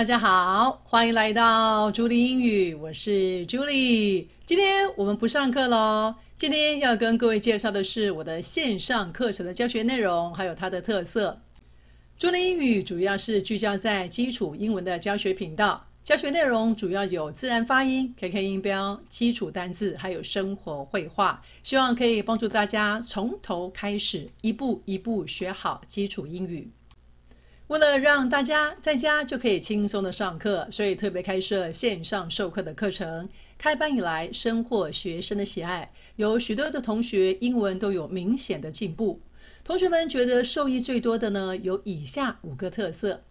大家好，欢迎来到朱莉英语，我是朱莉。今天我们不上课喽，今天要跟各位介绍的是我的线上课程的教学内容，还有它的特色。朱莉英语主要是聚焦在基础英文的教学频道，教学内容主要有自然发音、KK 音标、基础单字，还有生活会话，希望可以帮助大家从头开始，一步一步学好基础英语。为了让大家在家就可以轻松的上课，所以特别开设线上授课的课程。开班以来，深获学生的喜爱，有许多的同学英文都有明显的进步。同学们觉得受益最多的呢，有以下五个特色。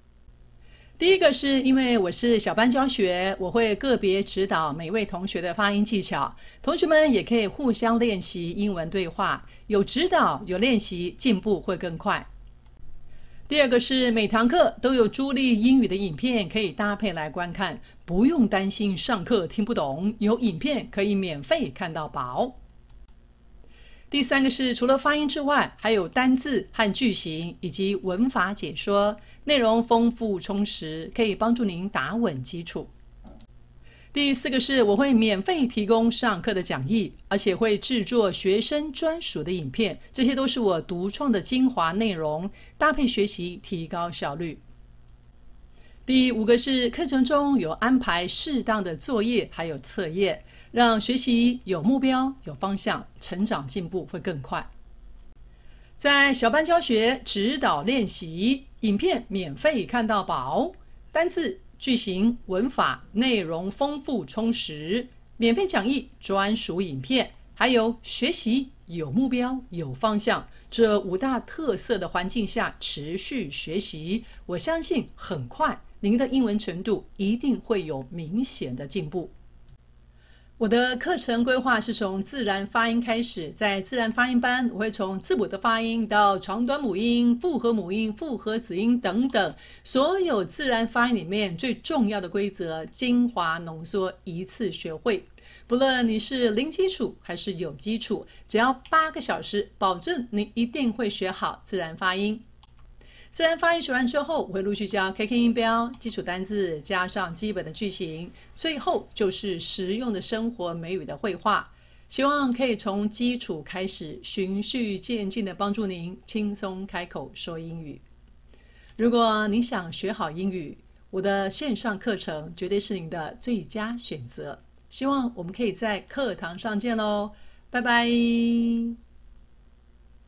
第一个是因为我是小班教学，我会个别指导每位同学的发音技巧，同学们也可以互相练习英文对话，有指导有练习，进步会更快。第二个是每堂课都有朱莉英语的影片可以搭配来观看，不用担心上课听不懂，有影片可以免费看到饱。第三个是除了发音之外，还有单字和句型以及文法解说，内容丰富充实，可以帮助您打稳基础。第四个是，我会免费提供上课的讲义，而且会制作学生专属的影片，这些都是我独创的精华内容，搭配学习提高效率。第五个是，课程中有安排适当的作业，还有测验，让学习有目标、有方向，成长进步会更快。在小班教学指导练习，影片免费看到饱，单字。句型、文法、内容丰富充实，免费讲义、专属影片，还有学习有目标、有方向，这五大特色的环境下持续学习，我相信很快您的英文程度一定会有明显的进步。我的课程规划是从自然发音开始，在自然发音班，我会从字母的发音到长短母音、复合母音、复合子音等等，所有自然发音里面最重要的规则，精华浓缩，一次学会。不论你是零基础还是有基础，只要八个小时，保证你一定会学好自然发音。自然发音学完之后，我会陆续教 KK 音标、基础单字，加上基本的句型，最后就是实用的生活美语的会话。希望可以从基础开始，循序渐进地帮助您轻松开口说英语。如果你想学好英语，我的线上课程绝对是您的最佳选择。希望我们可以在课堂上见喽，拜拜。